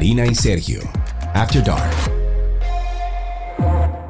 Karina y Sergio, After Dark.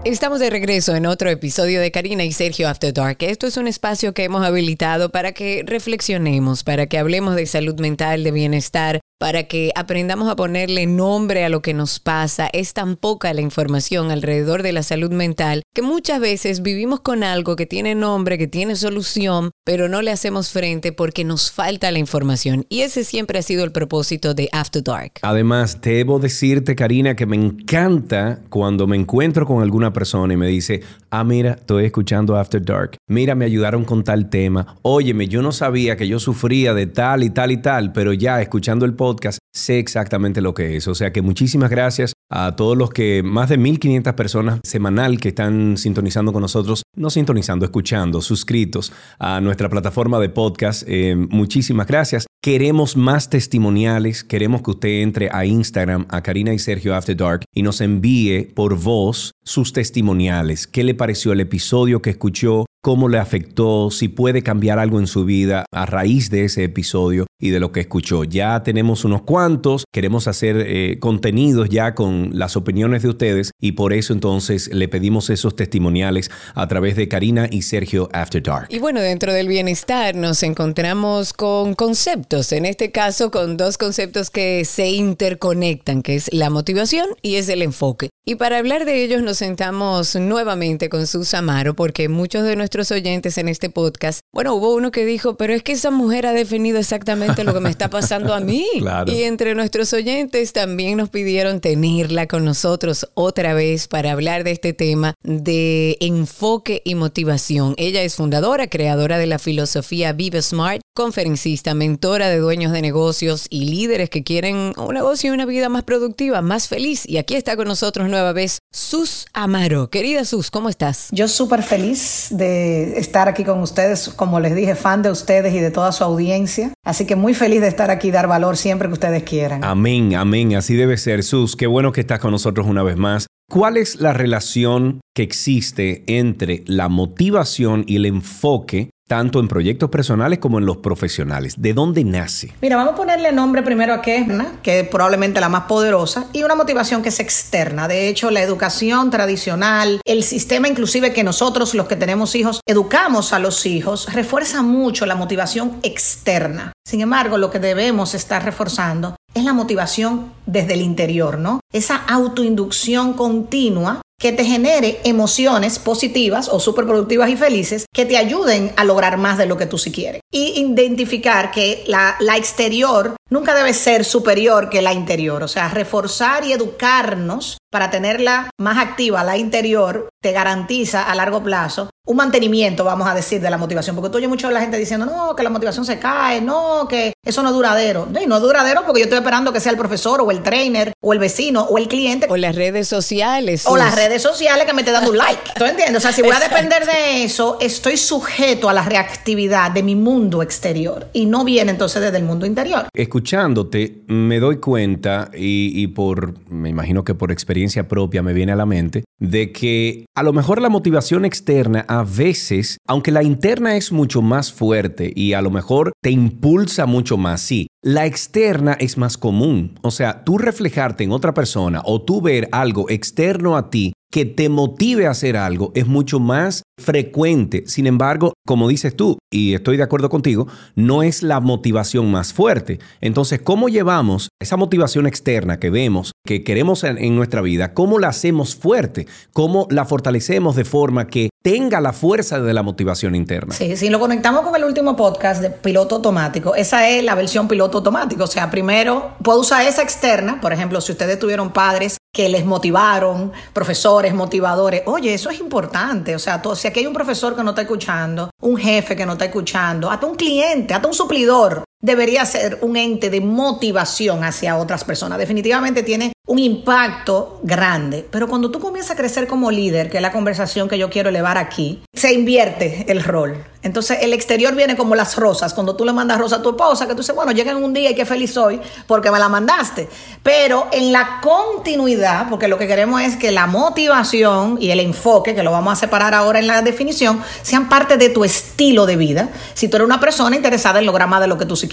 Estamos de regreso en otro episodio de Karina y Sergio After Dark. Esto es un espacio que hemos habilitado para que reflexionemos, para que hablemos de salud mental, de bienestar, para que aprendamos a ponerle nombre a lo que nos pasa. Es tan poca la información alrededor de la salud mental que muchas veces vivimos con algo que tiene nombre, que tiene solución, pero no le hacemos frente porque nos falta la información. Y ese siempre ha sido el propósito de After Dark. Además, debo decirte, Karina, que me encanta cuando me encuentro con alguna persona y me dice, ah, mira, estoy escuchando After Dark. Mira, me ayudaron con tal tema. Óyeme, yo no sabía que yo sufría de tal y tal y tal, pero ya escuchando el podcast, sé exactamente lo que es. O sea que muchísimas gracias a todos los que, más de 1.500 personas semanal que están sintonizando con nosotros, no sintonizando, escuchando, suscritos a nuestra plataforma de podcast. Eh, muchísimas gracias. Queremos más testimoniales, queremos que usted entre a Instagram, a Karina y Sergio After Dark y nos envíe por voz sus testimoniales. ¿Qué le pareció el episodio que escuchó? Cómo le afectó, si puede cambiar algo en su vida a raíz de ese episodio y de lo que escuchó. Ya tenemos unos cuantos, queremos hacer eh, contenidos ya con las opiniones de ustedes y por eso entonces le pedimos esos testimoniales a través de Karina y Sergio After Dark. Y bueno, dentro del bienestar nos encontramos con conceptos, en este caso con dos conceptos que se interconectan, que es la motivación y es el enfoque. Y para hablar de ellos nos sentamos nuevamente con Sus Amaro porque muchos de nuestros oyentes en este podcast, bueno, hubo uno que dijo, pero es que esa mujer ha definido exactamente lo que me está pasando a mí. Y entre nuestros oyentes también nos pidieron tenerla con nosotros otra vez para hablar de este tema de enfoque y motivación. Ella es fundadora, creadora de la filosofía Vive Smart, conferencista, mentora de dueños de negocios y líderes que quieren un negocio y una vida más productiva, más feliz. Y aquí está con nosotros nueva vez Sus Amaro. Querida Sus, ¿cómo estás? Yo súper feliz de estar aquí con ustedes, como les dije, fan de ustedes y de toda su audiencia. Así que muy feliz de estar aquí y dar valor siempre que ustedes quieran. Amén, amén, así debe ser. Sus, qué bueno que estás con nosotros una vez más. ¿Cuál es la relación que existe entre la motivación y el enfoque tanto en proyectos personales como en los profesionales. ¿De dónde nace? Mira, vamos a ponerle nombre primero a qué que es probablemente la más poderosa, y una motivación que es externa. De hecho, la educación tradicional, el sistema inclusive que nosotros, los que tenemos hijos, educamos a los hijos, refuerza mucho la motivación externa. Sin embargo, lo que debemos estar reforzando es la motivación desde el interior, ¿no? Esa autoinducción continua que te genere emociones positivas o superproductivas y felices que te ayuden a lograr más de lo que tú sí quieres. Y identificar que la, la exterior nunca debe ser superior que la interior. O sea, reforzar y educarnos para tenerla más activa, la interior, te garantiza a largo plazo un mantenimiento, vamos a decir, de la motivación. Porque tú oyes mucho de la gente diciendo, no, que la motivación se cae, no, que eso no es duradero. No, no es duradero porque yo estoy esperando que sea el profesor o el trainer o el vecino o el cliente. O las redes sociales. O las redes sociales que me esté dando un like. ¿Tú entiendes? O sea, si voy a depender de eso, estoy sujeto a la reactividad de mi mundo exterior y no viene entonces desde el mundo interior. Escuchándote, me doy cuenta y, y por, me imagino que por experiencia propia me viene a la mente, de que a lo mejor la motivación externa a veces, aunque la interna es mucho más fuerte y a lo mejor te impulsa mucho más, sí, la externa es más común. O sea, tú reflejarte en otra persona o tú ver algo externo a ti que te motive a hacer algo es mucho más frecuente. Sin embargo, como dices tú, y estoy de acuerdo contigo, no es la motivación más fuerte. Entonces, ¿cómo llevamos esa motivación externa que vemos, que queremos en, nuestra vida, cómo la hacemos fuerte? ¿Cómo la fortalecemos de forma que tenga la fuerza de la motivación interna? Sí, si lo conectamos con el último podcast de piloto automático, esa es la versión piloto automático. O sea, primero puedo usar esa externa, por ejemplo, si ustedes tuvieron padres que les motivaron, profesores motivadores. Oye, eso es importante. O sea, si aquí hay un profesor que no está escuchando, un jefe que no está escuchando, hasta un cliente, hasta un suplidor, debería ser un ente de motivación hacia otras personas. Definitivamente tiene un impacto grande. Pero cuando tú comienzas a crecer como líder, que es la conversación que yo quiero elevar aquí, se invierte el rol. Entonces el exterior viene como las rosas. Cuando tú le mandas rosa a tu esposa, que tú dices, bueno, llegan un día y qué feliz soy porque me la mandaste. Pero en la continuidad, porque lo que queremos es que la motivación y el enfoque, que lo vamos a separar ahora en la definición, sean parte de tu estilo de vida. Si tú eres una persona interesada en lograr más de lo que tú sí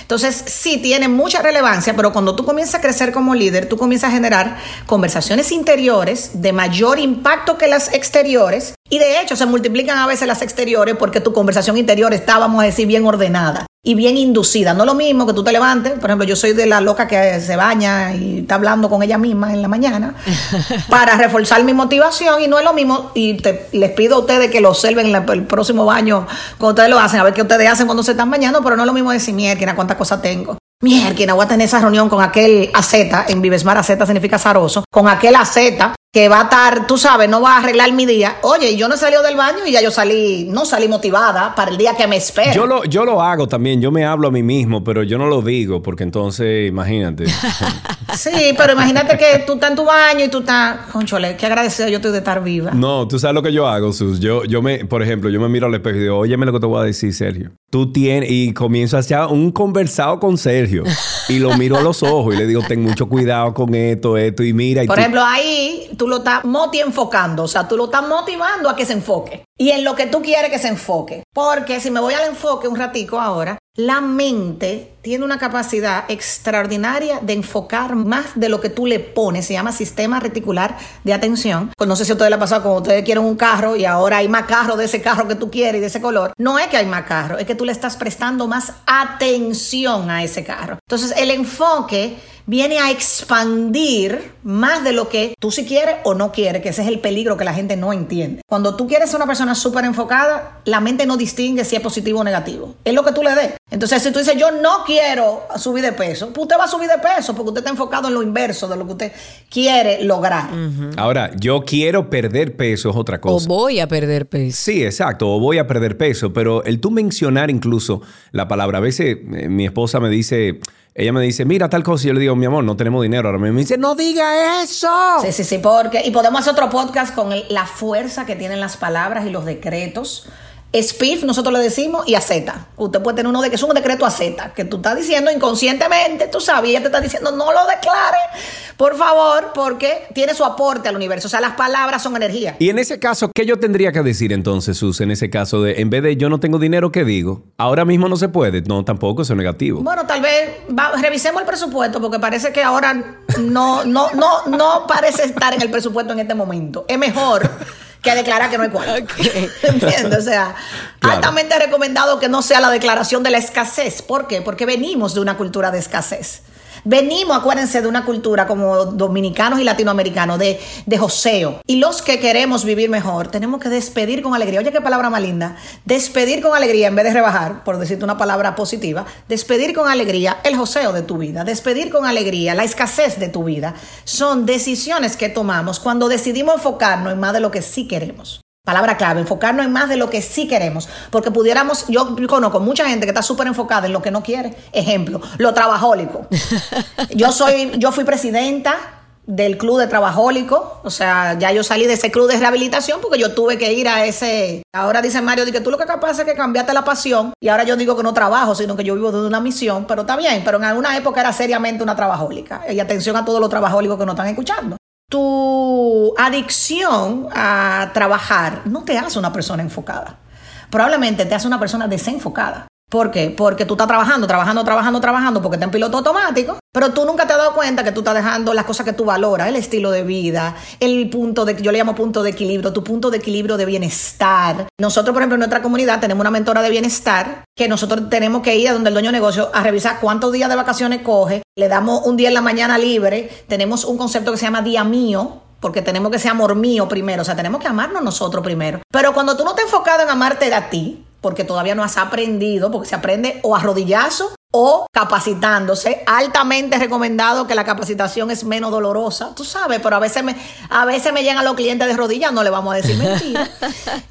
Entonces sí tiene mucha relevancia, pero cuando tú comienzas a crecer como líder, tú comienzas a generar conversaciones interiores de mayor impacto que las exteriores y de hecho se multiplican a veces las exteriores porque tu conversación interior está, vamos a decir, bien ordenada y bien inducida. No es lo mismo que tú te levantes, por ejemplo, yo soy de la loca que se baña y está hablando con ella misma en la mañana para reforzar mi motivación y no es lo mismo y les pido a ustedes que lo observen en el próximo baño cuando ustedes lo hacen, a ver qué ustedes hacen cuando se están bañando, pero no es lo mismo decir, mierda, cuántas cosas tengo. Mierda, voy a tener esa reunión con aquel AZ, en Vivesmar AZ significa zaroso, con aquel AZ que va a estar, tú sabes, no va a arreglar mi día. Oye, yo no he salido del baño y ya yo salí, no salí motivada para el día que me espera. Yo lo, yo lo hago también, yo me hablo a mí mismo, pero yo no lo digo, porque entonces, imagínate. sí, pero imagínate que tú estás en tu baño y tú estás, conchole, qué agradecido yo estoy de estar viva. No, tú sabes lo que yo hago, Sus. Yo, yo me, por ejemplo, yo me miro al espejo y digo, óyeme lo que te voy a decir, Sergio. Tú tienes, y comienzo a hacer un conversado con Sergio. y lo miro a los ojos y le digo, ten mucho cuidado con esto, esto, y mira. Y por ejemplo, ahí tú lo estás moti enfocando, o sea, tú lo estás motivando a que se enfoque. Y en lo que tú quieres que se enfoque. Porque si me voy al enfoque un ratico ahora, la mente tiene una capacidad extraordinaria de enfocar más de lo que tú le pones. Se llama sistema reticular de atención. Pues no sé si a ustedes le ha pasado cuando ustedes quieren un carro y ahora hay más carro de ese carro que tú quieres y de ese color. No es que hay más carro, es que tú le estás prestando más atención a ese carro. Entonces el enfoque viene a expandir más de lo que tú si quieres o no quieres, que ese es el peligro que la gente no entiende. Cuando tú quieres ser una persona súper enfocada, la mente no distingue si es positivo o negativo. Es lo que tú le des. Entonces, si tú dices, yo no quiero subir de peso, pues usted va a subir de peso porque usted está enfocado en lo inverso de lo que usted quiere lograr. Ahora, yo quiero perder peso es otra cosa. O voy a perder peso. Sí, exacto, o voy a perder peso, pero el tú mencionar incluso la palabra, a veces eh, mi esposa me dice, ella me dice, mira tal cosa. Y yo le digo, mi amor, no tenemos dinero. Ahora me dice, no diga eso. Sí, sí, sí, porque. Y podemos hacer otro podcast con la fuerza que tienen las palabras y los decretos SPIF, nosotros le decimos, y a Z. Usted puede tener uno de que es un decreto a Z, que tú estás diciendo inconscientemente, tú sabes, ella te está diciendo, no lo declare, por favor, porque tiene su aporte al universo. O sea, las palabras son energía. Y en ese caso, ¿qué yo tendría que decir entonces, Sus, en ese caso de, en vez de yo no tengo dinero, ¿qué digo? Ahora mismo no se puede. No, tampoco, eso es negativo. Bueno, tal vez revisemos el presupuesto, porque parece que ahora no, no, no, no parece estar en el presupuesto en este momento. Es mejor que declarar que no hay cuarto. ¿Entiendes? O sea, altamente recomendado que no sea la declaración de la escasez. ¿Por qué? Porque venimos de una cultura de escasez. Venimos, acuérdense, de una cultura como dominicanos y latinoamericanos de, de joseo. Y los que queremos vivir mejor, tenemos que despedir con alegría. Oye, qué palabra más linda. Despedir con alegría en vez de rebajar, por decirte una palabra positiva. Despedir con alegría el joseo de tu vida. Despedir con alegría la escasez de tu vida. Son decisiones que tomamos cuando decidimos enfocarnos en más de lo que sí queremos. Palabra clave, enfocarnos en más de lo que sí queremos. Porque pudiéramos, yo conozco mucha gente que está súper enfocada en lo que no quiere. Ejemplo, lo trabajólico. Yo soy, yo fui presidenta del club de trabajólico, o sea, ya yo salí de ese club de rehabilitación porque yo tuve que ir a ese, ahora dice Mario, que tú lo que capaz es que cambiaste la pasión y ahora yo digo que no trabajo, sino que yo vivo de una misión, pero está bien, pero en alguna época era seriamente una trabajólica y atención a todos los trabajólicos que nos están escuchando tu adicción a trabajar no te hace una persona enfocada. Probablemente te hace una persona desenfocada. ¿Por qué? Porque tú estás trabajando, trabajando, trabajando, trabajando, porque estás en piloto automático, pero tú nunca te has dado cuenta que tú estás dejando las cosas que tú valoras, el estilo de vida, el punto de, yo le llamo punto de equilibrio, tu punto de equilibrio de bienestar. Nosotros, por ejemplo, en nuestra comunidad tenemos una mentora de bienestar que nosotros tenemos que ir a donde el dueño de negocio a revisar cuántos días de vacaciones coge, le damos un día en la mañana libre, tenemos un concepto que se llama día mío, porque tenemos que ser amor mío primero, o sea, tenemos que amarnos nosotros primero. Pero cuando tú no te enfocado en amarte a ti, porque todavía no has aprendido, porque se aprende o a rodillazo o capacitándose. Altamente recomendado que la capacitación es menos dolorosa, tú sabes, pero a veces me, a veces me llegan los clientes de rodillas, no le vamos a decir mentira.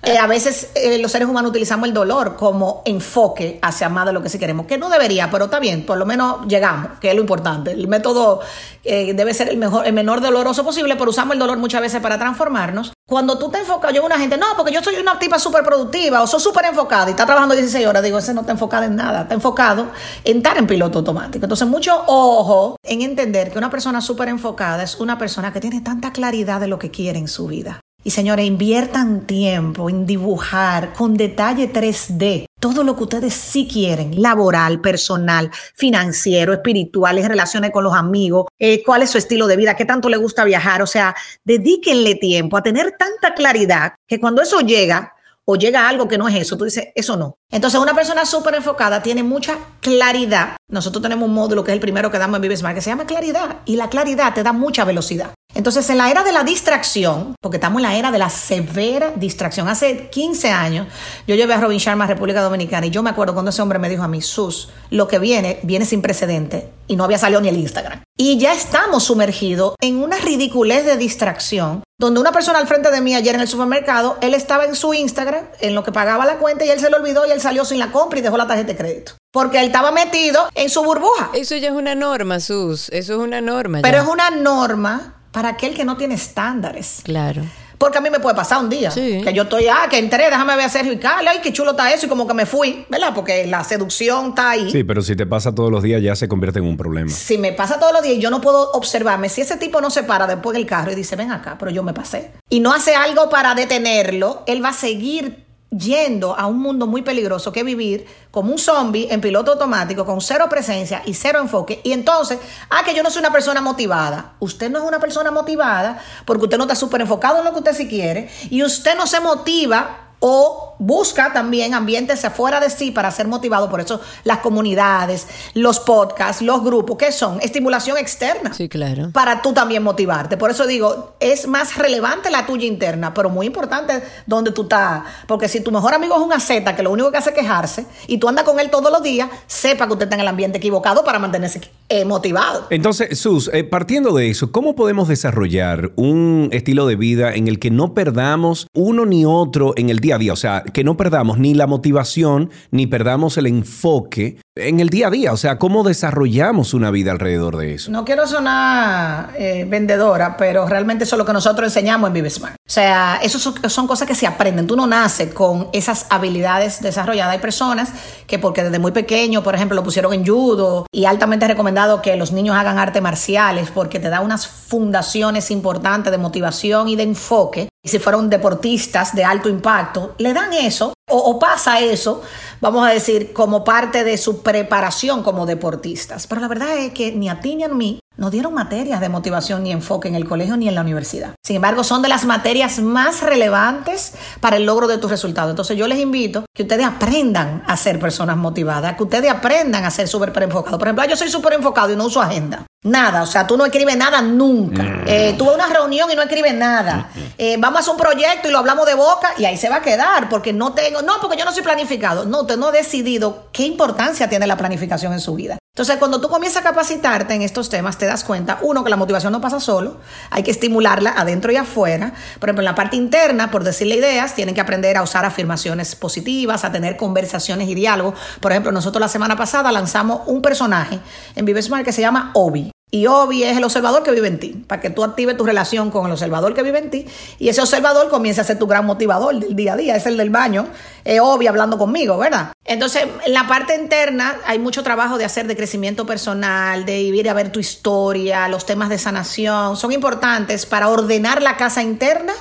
Eh, a veces eh, los seres humanos utilizamos el dolor como enfoque hacia más de lo que sí queremos, que no debería, pero está bien, por lo menos llegamos, que es lo importante. El método eh, debe ser el, mejor, el menor doloroso posible, pero usamos el dolor muchas veces para transformarnos. Cuando tú te enfocas, yo una gente, no, porque yo soy una tipa súper productiva o soy súper enfocada y está trabajando 16 horas, digo, ese no está enfocado en nada, está enfocado en en piloto automático. Entonces, mucho ojo en entender que una persona súper enfocada es una persona que tiene tanta claridad de lo que quiere en su vida. Y señores, inviertan tiempo en dibujar con detalle 3D todo lo que ustedes sí quieren, laboral, personal, financiero, espiritual, en relaciones con los amigos, eh, cuál es su estilo de vida, qué tanto le gusta viajar. O sea, dedíquenle tiempo a tener tanta claridad que cuando eso llega, o llega algo que no es eso, tú dices, eso no. Entonces, una persona súper enfocada tiene mucha claridad. Nosotros tenemos un módulo que es el primero que damos en Vive Smart que se llama claridad. Y la claridad te da mucha velocidad. Entonces, en la era de la distracción, porque estamos en la era de la severa distracción, hace 15 años yo llevé a Robin Sharma a República Dominicana y yo me acuerdo cuando ese hombre me dijo a mí, Sus, lo que viene, viene sin precedente y no había salido ni el Instagram. Y ya estamos sumergidos en una ridiculez de distracción, donde una persona al frente de mí ayer en el supermercado, él estaba en su Instagram, en lo que pagaba la cuenta y él se lo olvidó y él salió sin la compra y dejó la tarjeta de crédito. Porque él estaba metido en su burbuja. Eso ya es una norma, Sus. Eso es una norma. Pero es una norma para aquel que no tiene estándares. Claro. Porque a mí me puede pasar un día que yo estoy, ah, que entré, déjame ver a Sergio y Carla, ay, qué chulo está eso, y como que me fui, ¿verdad? Porque la seducción está ahí. Sí, pero si te pasa todos los días ya se convierte en un problema. Si me pasa todos los días y yo no puedo observarme, si ese tipo no se para después del carro y dice, ven acá, pero yo me pasé, y no hace algo para detenerlo, él va a seguir yendo a un mundo muy peligroso que vivir como un zombie en piloto automático con cero presencia y cero enfoque. Y entonces, ah, que yo no soy una persona motivada. Usted no es una persona motivada porque usted no está súper enfocado en lo que usted sí quiere y usted no se motiva o busca también ambientes afuera de sí para ser motivado. Por eso las comunidades, los podcasts, los grupos, ¿qué son? Estimulación externa. Sí, claro. Para tú también motivarte. Por eso digo, es más relevante la tuya interna, pero muy importante donde tú estás. Porque si tu mejor amigo es una Z que lo único que hace es quejarse y tú andas con él todos los días, sepa que usted está en el ambiente equivocado para mantenerse eh, motivado. Entonces, Sus, eh, partiendo de eso, ¿cómo podemos desarrollar un estilo de vida en el que no perdamos uno ni otro en el día a día? O sea, que no perdamos ni la motivación ni perdamos el enfoque en el día a día. O sea, ¿cómo desarrollamos una vida alrededor de eso? No quiero sonar eh, vendedora, pero realmente eso es lo que nosotros enseñamos en Vive Smart. O sea, eso son, cosas que se aprenden. Tú no naces con esas habilidades desarrolladas. Hay personas que porque desde muy pequeño, por ejemplo, lo pusieron en judo y altamente recomendado que los niños hagan artes marciales porque te da unas fundaciones importantes de motivación y de enfoque. Y si fueron deportistas de alto impacto, le dan eso o, pasa eso, vamos a decir, como parte de su preparación como deportistas. Pero la verdad es que ni a ti ni a mí nos dieron materias de motivación ni enfoque en el colegio ni en la universidad. Sin embargo, son de las materias más relevantes para el logro de tus resultados. Entonces yo les invito que ustedes aprendan a ser personas motivadas, que ustedes aprendan a ser súper enfocados. Por ejemplo, yo soy súper enfocado y no uso agenda. Nada, o sea, tú no escribes nada nunca. Mm. Eh, tuve una reunión y no escribes nada. Eh, vamos a hacer un proyecto y lo hablamos de boca y ahí se va a quedar porque no tengo, no, porque yo no soy planificado. No, usted no ha decidido qué importancia tiene la planificación en su vida. Entonces, cuando tú comienzas a capacitarte en estos temas, te das cuenta, uno, que la motivación no pasa solo, hay que estimularla adentro y afuera. Por ejemplo, en la parte interna, por decirle ideas, tienen que aprender a usar afirmaciones positivas, a tener conversaciones y diálogos. Por ejemplo, nosotros la semana pasada lanzamos un personaje en Vive Smart que se llama Obi. Y Obi es el observador que vive en ti, para que tú actives tu relación con el observador que vive en ti y ese observador comience a ser tu gran motivador del día a día, es el del baño, es Obi hablando conmigo, ¿verdad? Entonces, en la parte interna hay mucho trabajo de hacer de crecimiento personal, de ir a ver tu historia, los temas de sanación, son importantes para ordenar la casa interna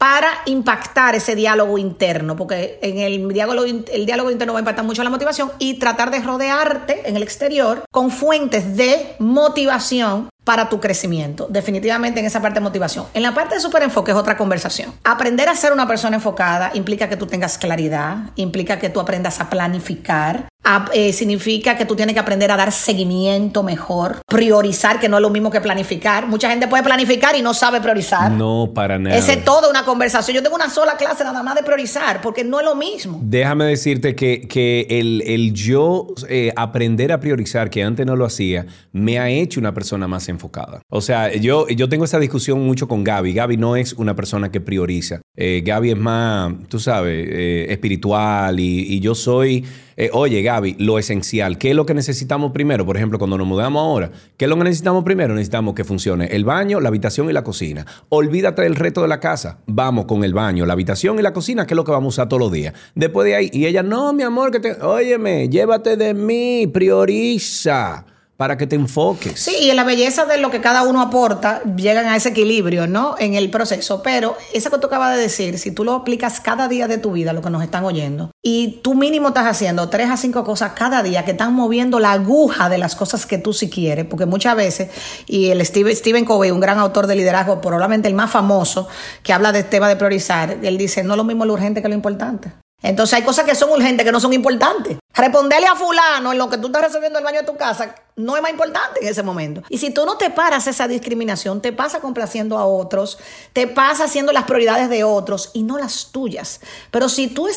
para impactar ese diálogo interno, porque en el diálogo, el diálogo interno va a impactar mucho la motivación y tratar de rodearte en el exterior con fuentes de motivación para tu crecimiento. Definitivamente en esa parte de motivación. En la parte de super enfoque es otra conversación. Aprender a ser una persona enfocada implica que tú tengas claridad, implica que tú aprendas a planificar, eh, significa que tú tienes que aprender a dar seguimiento mejor, priorizar, que no es lo mismo que planificar. Mucha gente puede planificar y no sabe priorizar. No, para nada. Esa es toda una conversación. Yo tengo una sola clase nada más de priorizar, porque no es lo mismo. Déjame decirte que, que el, el yo eh, aprender a priorizar, que antes no lo hacía, me ha hecho una persona más enfocada. O sea, yo, yo tengo esa discusión mucho con Gaby. Gaby no es una persona que prioriza. Eh, Gaby es más, tú sabes, espiritual y, y yo soy... Eh, oye, Gaby, lo esencial, ¿qué es lo que necesitamos primero? Por ejemplo, cuando nos mudamos ahora, ¿qué es lo que necesitamos primero? Necesitamos que funcione el baño, la habitación y la cocina. Olvídate del resto de la casa. Vamos con el baño, la habitación y la cocina, que es lo que vamos a usar todos los días. Después de ahí, y ella, no, mi amor, que te. Óyeme, llévate de mí, prioriza para que te enfoques. Sí, y la belleza de lo que cada uno aporta llegan a ese equilibrio, ¿no? En el proceso. Pero eso que tú acabas de decir, si tú lo aplicas cada día de tu vida, lo que nos están oyendo, y tú mínimo estás haciendo tres a cinco cosas cada día que están moviendo la aguja de las cosas que tú sí quieres, porque muchas veces, y el Steve, Stephen Covey, un gran autor de liderazgo, probablemente el más famoso, que habla del tema de priorizar, él dice, no es lo mismo lo urgente que lo importante. Entonces hay cosas que son urgentes que no son importantes. Responderle a fulano en lo que tú estás resolviendo el baño de tu casa no es más importante en ese momento. Y si tú no te paras esa discriminación, te pasa complaciendo a otros, te pasa haciendo las prioridades de otros y no las tuyas. Pero si tú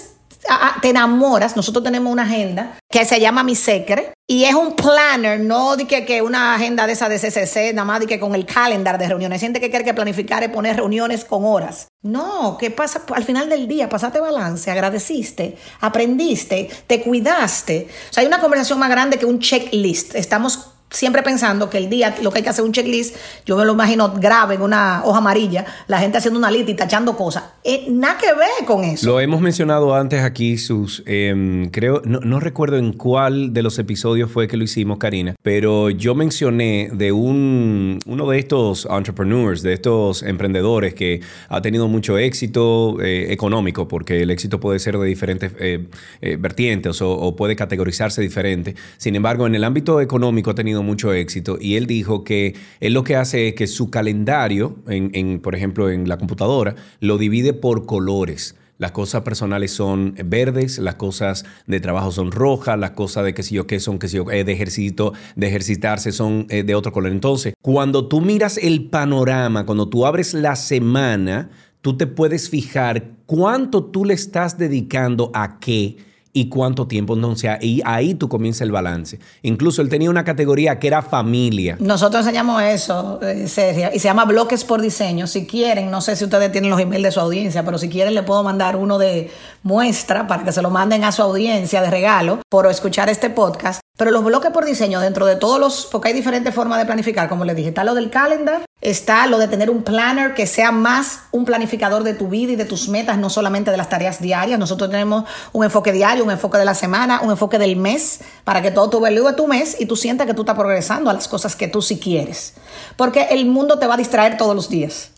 te enamoras, nosotros tenemos una agenda que se llama Mi Secret y es un planner, no de que, que una agenda de esa de CCC, nada más de que con el calendar de reuniones. Hay gente que quiere que planificar y poner reuniones con horas. No, ¿qué pasa? Al final del día, pasaste balance, agradeciste, aprendiste, te cuidaste. O sea, hay una conversación más grande que un checklist. Estamos siempre pensando que el día lo que hay que hacer un checklist, yo me lo imagino grave en una hoja amarilla, la gente haciendo una lista y tachando cosas. Eh, nada que ver con eso. Lo hemos mencionado antes aquí, sus, em, creo, no, recuerdo en cuál de los episodios fue que lo hicimos, Karina, pero yo mencioné de un, uno de estos entrepreneurs, de estos emprendedores que ha tenido mucho éxito eh, económico, porque el éxito puede ser de diferentes eh, vertientes o, o puede categorizarse diferente. Sin embargo, en el ámbito económico ha tenido mucho éxito y él dijo que él lo que hace es que su calendario, en, por ejemplo en la computadora, lo divide por colores. Las cosas personales son verdes, las cosas de trabajo son rojas, las cosas de qué sé yo qué son, qué sé yo, eh, de ejercito, de ejercitarse son eh, de otro color. Entonces, cuando tú miras el panorama, cuando tú abres la semana, tú te puedes fijar cuánto tú le estás dedicando a qué y cuánto tiempo. Entonces, ahí, ahí tú comienzas el balance. Incluso él tenía una categoría que era familia. Nosotros enseñamos eso, eh, Sergio, y se llama bloques por diseño. Si quieren, no sé si ustedes tienen los emails de su audiencia, pero si quieren le puedo mandar uno de muestra para que se lo manden a su audiencia de regalo por escuchar este podcast. Pero los bloques por diseño, dentro de todos los, porque hay diferentes formas de planificar, como les dije, está lo del calendar, está lo de tener un planner que sea más un planificador de tu vida y de tus metas, no solamente de las tareas diarias. Nosotros tenemos un enfoque diario, un enfoque de la semana, un enfoque del mes, para que todo tu de tu mes y tú sientas que tú estás progresando a las cosas que tú sí quieres. Porque el mundo te va a distraer todos los días.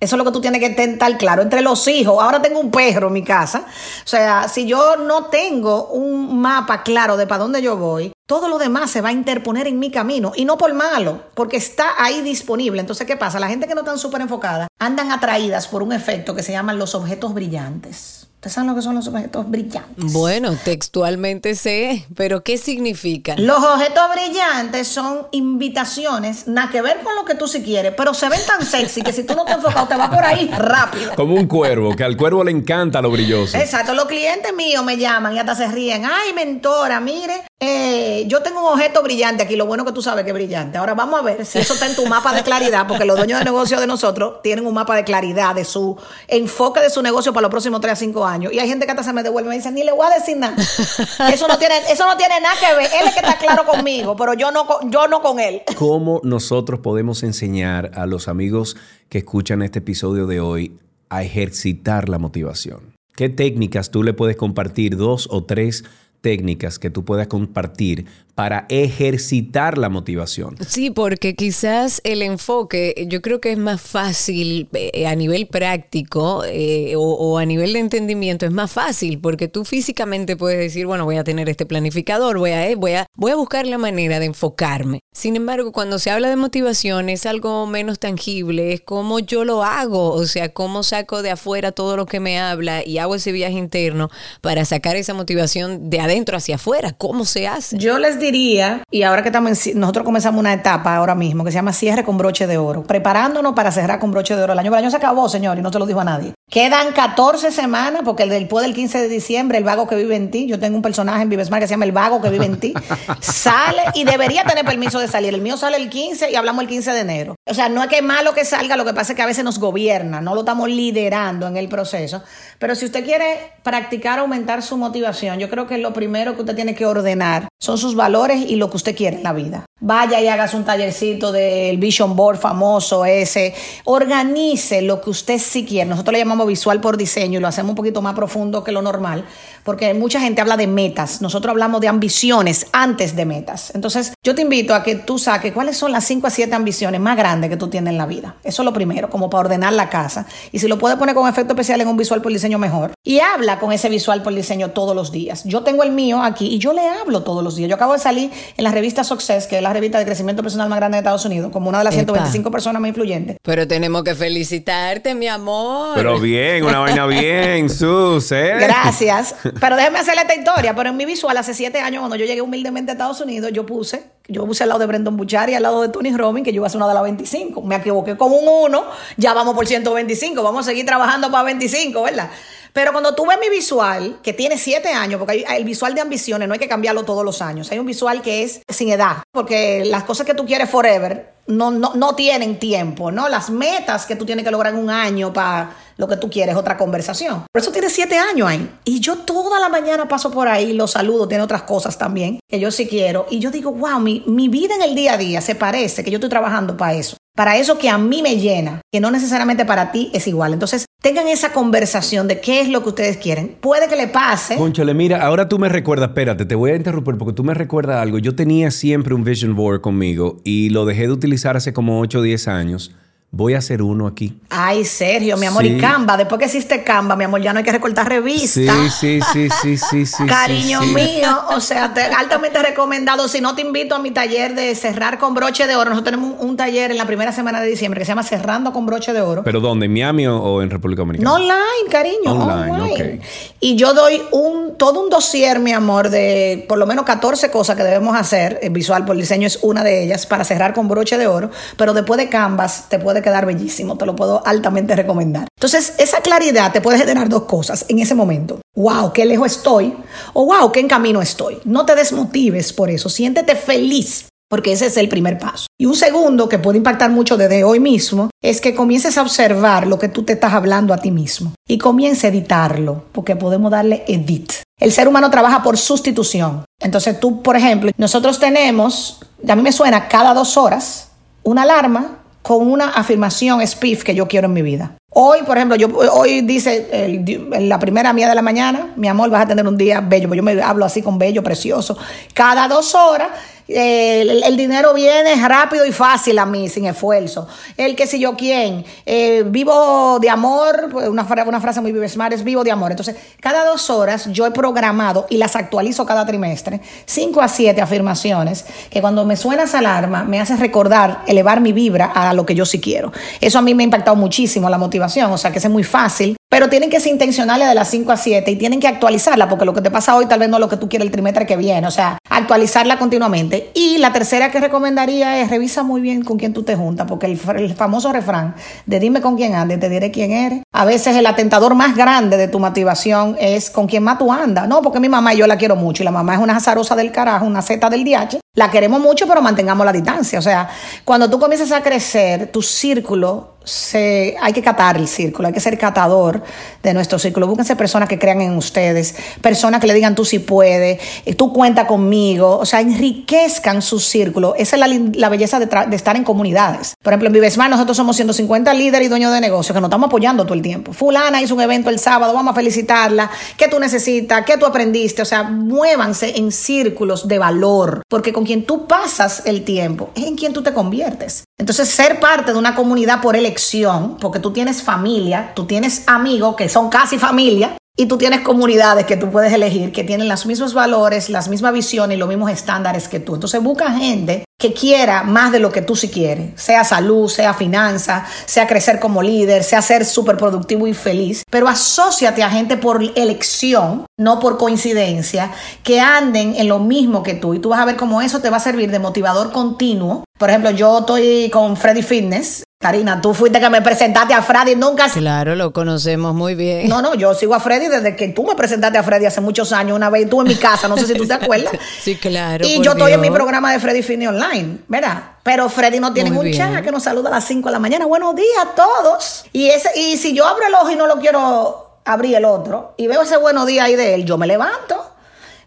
Eso es lo que tú tienes que estar claro. Entre los hijos, ahora tengo un perro en mi casa. O sea, si yo no tengo un mapa claro de para dónde yo voy, todo lo demás se va a interponer en mi camino. Y no por malo, porque está ahí disponible. Entonces, ¿qué pasa? La gente que no está súper enfocada andan atraídas por un efecto que se llaman los objetos brillantes. ¿Ustedes saben lo que son los objetos brillantes? Bueno, textualmente sé, pero ¿qué significan? Los objetos brillantes son invitaciones, nada que ver con lo que tú sí quieres, pero se ven tan sexy que si tú no te enfocas, te va por ahí rápido. Como un cuervo, que al cuervo le encanta lo brilloso. Exacto, los clientes míos me llaman y hasta se ríen. Ay, mentora, mire, eh, yo tengo un objeto brillante aquí, lo bueno que tú sabes que es brillante. Ahora vamos a ver si eso está en tu mapa de claridad, porque los dueños de negocio de nosotros tienen un mapa de claridad de su enfoque de su negocio para los próximos 3 a 5 años. Y hay gente que hasta se me devuelve y me dice, ni le voy a decir nada. Eso no tiene, eso no tiene nada que ver. Él es que está claro conmigo, pero yo no, yo no con él. ¿Cómo nosotros podemos enseñar a los amigos que escuchan este episodio de hoy a ejercitar la motivación? ¿Qué técnicas tú le puedes compartir, dos o tres técnicas que tú puedas compartir para ejercitar la motivación. Sí, porque quizás el enfoque, yo creo que es más fácil eh, a nivel práctico eh, o, a nivel de entendimiento, es más fácil porque tú físicamente puedes decir, bueno, voy a tener este planificador, voy a, eh, voy a, voy a buscar la manera de enfocarme. Sin embargo, cuando se habla de motivación es algo menos tangible, es cómo yo lo hago, o sea, cómo saco de afuera todo lo que me habla y hago ese viaje interno para sacar esa motivación de adentro hacia afuera, ¿cómo se hace? Yo les diría, y ahora que estamos en, nosotros comenzamos una etapa ahora mismo que se llama cierre con broche de oro, preparándonos para cerrar con broche de oro. El año, el año se acabó, señor, y no se lo dijo a nadie. Quedan 14 semanas, porque después del 15 de diciembre, el vago que vive en ti, yo tengo un personaje en Vivesmar que se llama El vago que vive en ti, sale y debería tener permiso de salir. El mío sale el 15 y hablamos el 15 de enero. O sea, no es que es malo que salga, lo que pasa es que a veces nos gobierna, no lo estamos liderando en el proceso. Pero si usted quiere practicar, aumentar su motivación, yo creo que lo primero que usted tiene que ordenar son sus valores y lo que usted quiere en la vida. Vaya y hagas un tallercito del Vision Board famoso ese. Organice lo que usted sí quiere. Nosotros le llamamos visual por diseño y lo hacemos un poquito más profundo que lo normal, porque mucha gente habla de metas. Nosotros hablamos de ambiciones antes de metas. Entonces, yo te invito a que tú saques cuáles son las 5 a 7 ambiciones más grandes que tú tienes en la vida. Eso es lo primero, como para ordenar la casa. Y si lo puedes poner con efecto especial en un visual por diseño, mejor. Y habla con ese visual por diseño todos los días. Yo tengo el mío aquí y yo le hablo todos los días. Yo acabo de salir en la revista Success, que es la revista de crecimiento personal más grande de Estados Unidos, como una de las 125 personas más influyentes. Pero tenemos que felicitarte, mi amor. Pero bien, una vaina bien, Sus, ¿eh? Gracias. Pero déjeme hacerle esta historia. Pero en mi visual, hace siete años, cuando yo llegué humildemente a Estados Unidos, yo puse, yo puse al lado de Brendan Buchari, al lado de Tony Robbins, que yo iba a ser una de las 25. Me equivoqué con un 1, ya vamos por 125. Vamos a seguir trabajando para 25, ¿verdad? Pero cuando tú ves mi visual, que tiene siete años, porque el visual de ambiciones no hay que cambiarlo todos los años. Hay un visual que es sin edad, porque las cosas que tú quieres forever no, no, no tienen tiempo, ¿no? Las metas que tú tienes que lograr en un año para lo que tú quieres, otra conversación. Por eso tiene siete años ahí. Y yo toda la mañana paso por ahí, lo saludo, tiene otras cosas también que yo sí quiero. Y yo digo, wow, mi, mi vida en el día a día se parece que yo estoy trabajando para eso para eso que a mí me llena, que no necesariamente para ti es igual. Entonces, tengan esa conversación de qué es lo que ustedes quieren. Puede que le pase. Conchale, mira, ahora tú me recuerdas, espérate, te voy a interrumpir porque tú me recuerdas algo. Yo tenía siempre un vision board conmigo y lo dejé de utilizar hace como 8 o 10 años. Voy a hacer uno aquí. Ay, Sergio, mi amor, Sí. y Canva. Después que existe Canva, mi amor, ya no hay que recortar revistas. Sí, sí, sí, sí, sí, sí. Cariño sí, sí. mío, o sea, te- altamente recomendado. Si no te invito a mi taller de cerrar con broche de oro, nosotros tenemos un, un taller en la primera semana de diciembre que se llama Cerrando con broche de oro. ¿Pero dónde? ¿En Miami o, o en República Dominicana? No online, cariño. Online, Online, ok. Y yo doy un todo un dossier, mi amor, de por lo menos 14 cosas que debemos hacer. El visual por diseño es una de ellas para cerrar con broche de oro. Pero después de Canvas te puede quedar bellísimo. Te lo puedo altamente recomendar. Entonces, esa claridad te puede generar dos cosas en ese momento. Wow, qué lejos estoy. O wow, qué en camino estoy. No te desmotives por eso. Siéntete feliz porque ese es el primer paso. Y un segundo que puede impactar mucho desde hoy mismo es que comiences a observar lo que tú te estás hablando a ti mismo y comience a editarlo, porque podemos darle edit. El ser humano trabaja por sustitución. Entonces tú, por ejemplo, nosotros tenemos, a mí me suena cada dos horas una alarma con una afirmación spiff que yo quiero en mi vida. Hoy, por ejemplo, yo hoy dice el- la primera mía de la mañana, mi amor, vas a tener un día bello, porque yo me hablo así con bello, precioso. Cada dos horas eh, el, dinero viene rápido y fácil a mí, sin esfuerzo. El que si yo quién, eh, vivo de amor, pues, una, una frase muy vivesmar es vivo de amor. Entonces, cada dos horas yo he programado y las actualizo cada trimestre, cinco a siete afirmaciones, que cuando me suena esa alarma me hace recordar, elevar mi vibra a lo que yo sí quiero. Eso a mí me ha impactado muchísimo la motivación, o sea que es muy fácil. Pero tienen que ser intencionales de las 5 a 7 y tienen que actualizarla, porque lo que te pasa hoy tal vez no es lo que tú quieres el trimestre que viene. O sea, actualizarla continuamente. Y la tercera que recomendaría es revisa muy bien con quién tú te juntas, porque el, famoso refrán de dime con quién andes, te diré quién eres. A veces el atentador más grande de tu motivación es con quién más tú andas. No, porque mi mamá yo la quiero mucho y la mamá es una azarosa del carajo, una zeta del DH. La queremos mucho, pero mantengamos la distancia. O sea, cuando tú comienzas a crecer, tu círculo se, hay que catar el círculo, hay que ser catador de nuestro círculo. Búsquense personas que crean en ustedes, personas que le digan tú si puedes, eh, tú cuenta conmigo, o sea, enriquezcan su círculo. Esa es la, la belleza de, de estar en comunidades. Por ejemplo, en Vivesmar nosotros somos 150 líderes y dueños de negocios que nos estamos apoyando todo el tiempo. Fulana hizo un evento el sábado, vamos a felicitarla. ¿Qué tú necesitas? ¿Qué tú aprendiste? O sea, muévanse en círculos de valor, porque con quien tú pasas el tiempo es en quien tú te conviertes. Entonces, ser parte de una comunidad por elección, porque tú tienes familia, tú tienes amigos que son casi familia, y tú tienes comunidades que tú puedes elegir que tienen los mismos valores, las mismas visiones y los mismos estándares que tú. Entonces busca gente que quiera más de lo que tú sí quieres, sea salud, sea finanza, sea crecer como líder, sea ser súper productivo y feliz, pero asóciate a gente por elección, no por coincidencia, que anden en lo mismo que tú y tú vas a ver cómo eso te va a servir de motivador continuo. Por ejemplo, yo estoy con Freddy Fitness Karina, tú fuiste que me presentaste a Freddy nunca. Claro, lo conocemos muy bien. No, no, yo sigo a Freddy desde que tú me presentaste a Freddy hace muchos años, una vez tú en mi casa, no sé si tú te acuerdas. sí, claro. Y yo estoy en mi programa de Freddy Fini Online, ¿verdad? Pero Freddy no tiene un chat que nos saluda a las 5 de la mañana. Buenos días a todos. Y, ese, y si yo abro el ojo y no lo quiero abrir el otro, y veo ese buenos días ahí de él, yo me levanto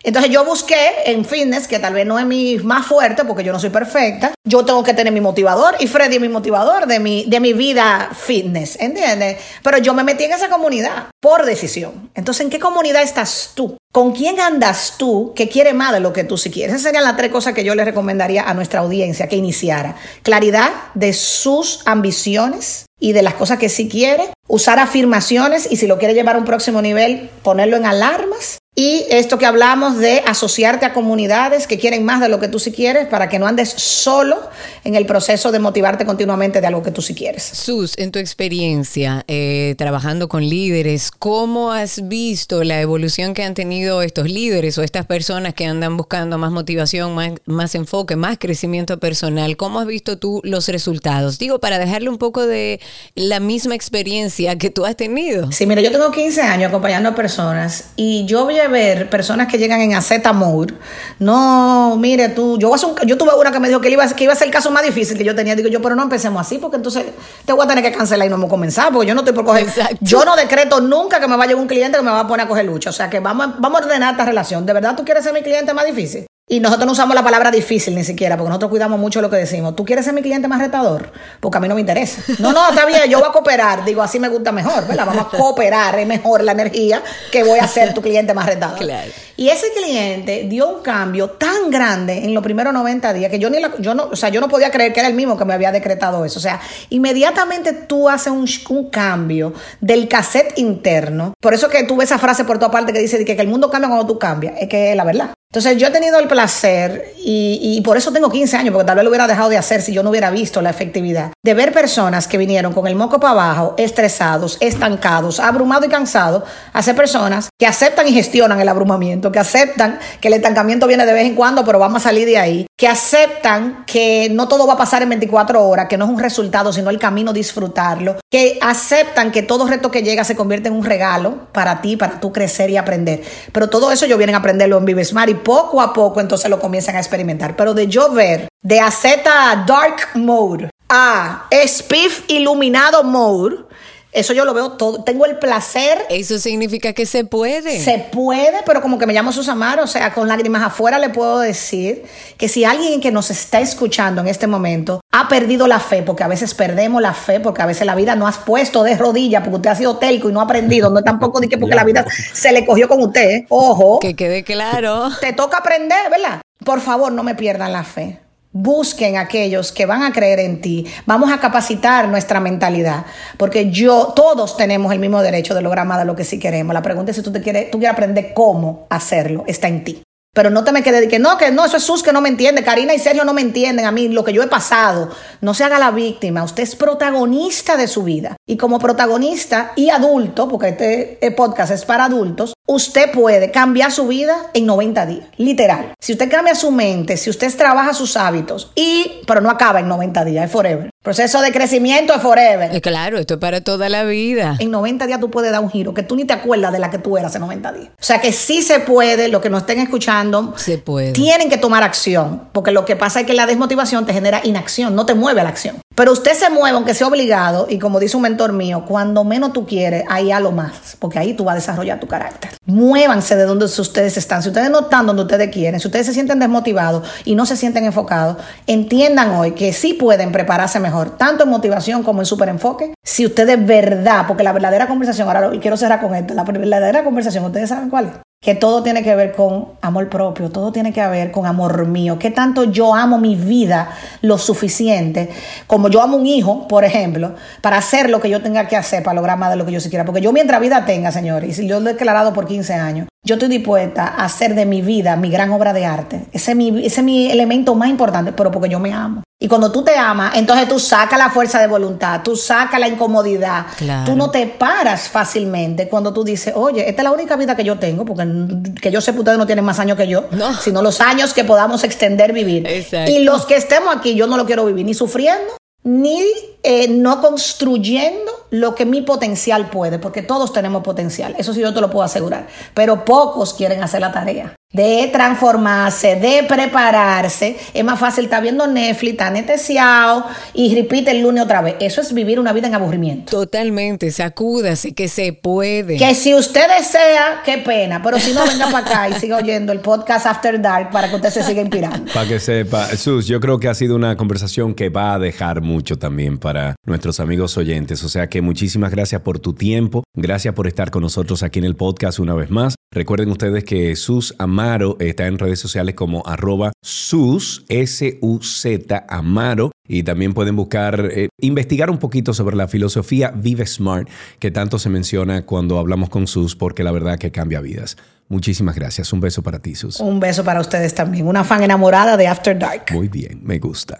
entonces yo busqué en fitness, que tal vez no es mi más fuerte porque yo no soy perfecta, yo tengo que tener mi motivador y Freddy es mi motivador de mi, de mi vida fitness, ¿entiendes? Pero yo me metí en esa comunidad por decisión. Entonces, ¿en qué comunidad estás tú? ¿Con quién andas tú que quiere más de lo que tú si quieres? Esas serían las tres cosas que yo le recomendaría a nuestra audiencia que iniciara. Claridad de sus ambiciones y de las cosas que sí quiere. Usar afirmaciones y si lo quiere llevar a un próximo nivel, ponerlo en alarmas y esto que hablamos de asociarte a comunidades que quieren más de lo que tú sí quieres para que no andes solo en el proceso de motivarte continuamente de algo que tú sí quieres. Sus, en tu experiencia eh, trabajando con líderes, ¿cómo has visto la evolución que han tenido estos líderes o estas personas que andan buscando más motivación, más, más enfoque, más crecimiento personal? ¿Cómo has visto tú los resultados? Digo, para dejarle un poco de la misma experiencia que tú has tenido. Sí, mira, yo tengo 15 años acompañando a personas y yo voy ver personas que llegan en mode. No, mire tú, yo, yo tuve una que me dijo que iba, que iba a ser el caso más difícil que yo tenía. Digo yo, pero no empecemos así porque entonces te voy a tener que cancelar y no vamos a comenzar porque yo no estoy por coger. Yo no decreto nunca que me vaya un cliente que me va a poner a coger lucha. O sea que vamos, vamos a ordenar esta relación. ¿De verdad tú quieres ser mi cliente más difícil? Y nosotros no usamos la palabra difícil ni siquiera, porque nosotros cuidamos mucho lo que decimos. ¿Tú quieres ser mi cliente más retador? Porque a mí no me interesa. No, no, está bien, yo voy a cooperar. Digo, así me gusta mejor, ¿verdad? Vamos a cooperar, es mejor la energía que voy a ser tu cliente más retador. Claro. Y ese cliente dio un cambio tan grande en los primeros 90 días que yo ni yo no, o sea, yo no podía creer que era el mismo que me había decretado eso. O sea, inmediatamente tú haces un, un cambio del cassette interno. Por eso que tú ves esa frase por toda parte que dice que, que el mundo cambia cuando tú cambias. Es que es la verdad. Entonces yo he tenido el placer, y, por eso tengo 15 años, porque tal vez lo hubiera dejado de hacer si yo no hubiera visto la efectividad, de ver personas que vinieron con el moco para abajo, estresados, estancados, abrumados y cansados, a ser personas que aceptan y gestionan el abrumamiento, que aceptan que el estancamiento viene de vez en cuando, pero vamos a salir de ahí, que aceptan que no todo va a pasar en 24 horas, que no es un resultado, sino el camino disfrutarlo, que aceptan que todo reto que llega se convierte en un regalo para ti, para tú crecer y aprender. Pero todo eso yo vienen a aprenderlo en Vivesmart y poco a poco entonces lo comienzan a experimentar. Pero de yo ver de AZ Dark Mode a Spiff Iluminado Mode, eso yo lo veo todo. Tengo el placer. Eso significa que se puede. Se puede, pero como que me llamo Susamar, o sea, con lágrimas afuera le puedo decir que si alguien que nos está escuchando en este momento ha perdido la fe, porque a veces perdemos la fe, porque a veces la vida no has puesto de rodillas, porque usted ha sido telco y no ha aprendido, no tampoco de que porque la vida se le cogió con usted, ojo. Que quede claro. Te toca aprender, ¿verdad? Por favor, no me pierdan la fe. Busquen aquellos que van a creer en ti. Vamos a capacitar nuestra mentalidad, porque yo, todos tenemos el mismo derecho de lograr más de lo que sí queremos. La pregunta es si tú te quieres, tú quieres aprender cómo hacerlo, está en ti. Pero no te me quedes de que no, que no, eso es Sus que no me entiende. Karina y Sergio no me entienden a mí, lo que yo he pasado. No se haga la víctima. Usted es protagonista de su vida. Y como protagonista y adulto, porque este podcast es para adultos, usted puede cambiar su vida en 90 días. Literal. Si usted cambia su mente, si usted trabaja sus hábitos, y, pero no acaba en 90 días, es forever. Proceso de crecimiento es forever. Eh, claro, esto es para toda la vida. En 90 días tú puedes dar un giro que tú ni te acuerdas de la que tú eras hace 90 días. O sea que sí se puede, lo que nos estén escuchando, se puede. Tienen que tomar acción, porque lo que pasa es que la desmotivación te genera inacción, no te mueve a la acción. Pero usted se mueve, aunque sea obligado, y como dice un mentor mío, cuando menos tú quieres, ahí a lo más, porque ahí tú vas a desarrollar tu carácter. Muévanse de donde ustedes están. Si ustedes no están donde ustedes quieren, si ustedes se sienten desmotivados y no se sienten enfocados, entiendan hoy que sí pueden prepararse mejor, tanto en motivación como en super enfoque. Si ustedes verdad, porque la verdadera conversación, ahora quiero cerrar con esto, la verdadera conversación, ustedes saben cuál es que todo tiene que ver con amor propio, todo tiene que ver con amor mío, que tanto yo amo mi vida lo suficiente, como yo amo un hijo, por ejemplo, para hacer lo que yo tenga que hacer para lograr más de lo que yo quiera. Porque yo mientras vida tenga, señores, y si yo lo he declarado por 15 años, yo estoy dispuesta a hacer de mi vida mi gran obra de arte. Ese es mi, ese es mi elemento más importante, pero porque yo me amo. Y cuando tú te amas, entonces tú sacas la fuerza de voluntad, tú sacas la incomodidad. Claro. Tú no te paras fácilmente cuando tú dices, oye, esta es la única vida que yo tengo, porque que yo sé que ustedes no tienen más años que yo, No. sino los años que podamos extender vivir. Exacto. Y los que estemos aquí, yo no lo quiero vivir ni sufriendo, ni eh, no construyendo lo que mi potencial puede, porque todos tenemos potencial, eso sí yo te lo puedo asegurar, pero pocos quieren hacer la tarea de transformarse, de prepararse. Es más fácil estar viendo Netflix, está anestesiado y repite el lunes otra vez. Eso es vivir una vida en aburrimiento. Totalmente, sacúdase, que se puede. Que si usted desea, qué pena, pero si no, venga para acá y siga oyendo el podcast After Dark para que usted se siga inspirando. Para que sepa, Sus, yo creo que ha sido una conversación que va a dejar mucho también para nuestros amigos oyentes. O sea que muchísimas gracias por tu tiempo, gracias por estar con nosotros aquí en el podcast una vez más. Recuerden ustedes que Sus Amaro está en redes sociales como arroba sus, S-U-Z Amaro. Y también pueden buscar, eh, investigar un poquito sobre la filosofía Vive Smart, que tanto se menciona cuando hablamos con Sus, porque la verdad que cambia vidas. Muchísimas gracias. Un beso para ti, Sus. Un beso para ustedes también. Una fan enamorada de After Dark. Muy bien, me gusta.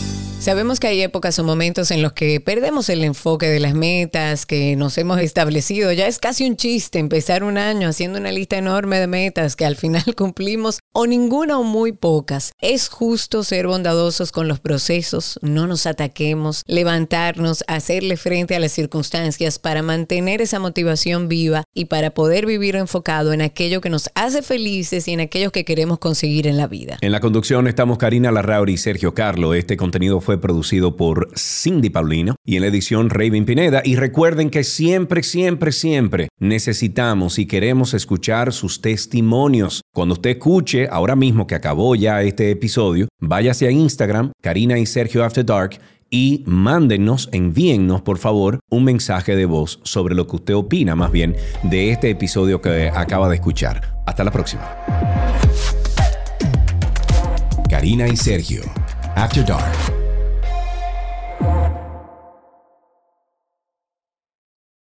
Sabemos que hay épocas o momentos en los que perdemos el enfoque de las metas que nos hemos establecido. Ya es casi un chiste empezar un año haciendo una lista enorme de metas que al final cumplimos o ninguna o muy pocas. Es justo ser bondadosos con los procesos, no nos ataquemos, levantarnos, hacerle frente a las circunstancias para mantener esa motivación viva y para poder vivir enfocado en aquello que nos hace felices y en aquello que queremos conseguir en la vida. En la conducción estamos Karina Larrauri y Sergio Carlo. Este contenido fue producido por Cindy Paulino y en la edición Raven Pineda. Y recuerden que siempre, siempre, siempre necesitamos y queremos escuchar sus testimonios. Cuando usted escuche, ahora mismo que acabó ya este episodio, váyase a Instagram, Karina y Sergio After Dark, y mándenos, envíennos por favor un mensaje de voz sobre lo que usted opina más bien de este episodio que acaba de escuchar. Hasta la próxima. Karina y Sergio. After Dark.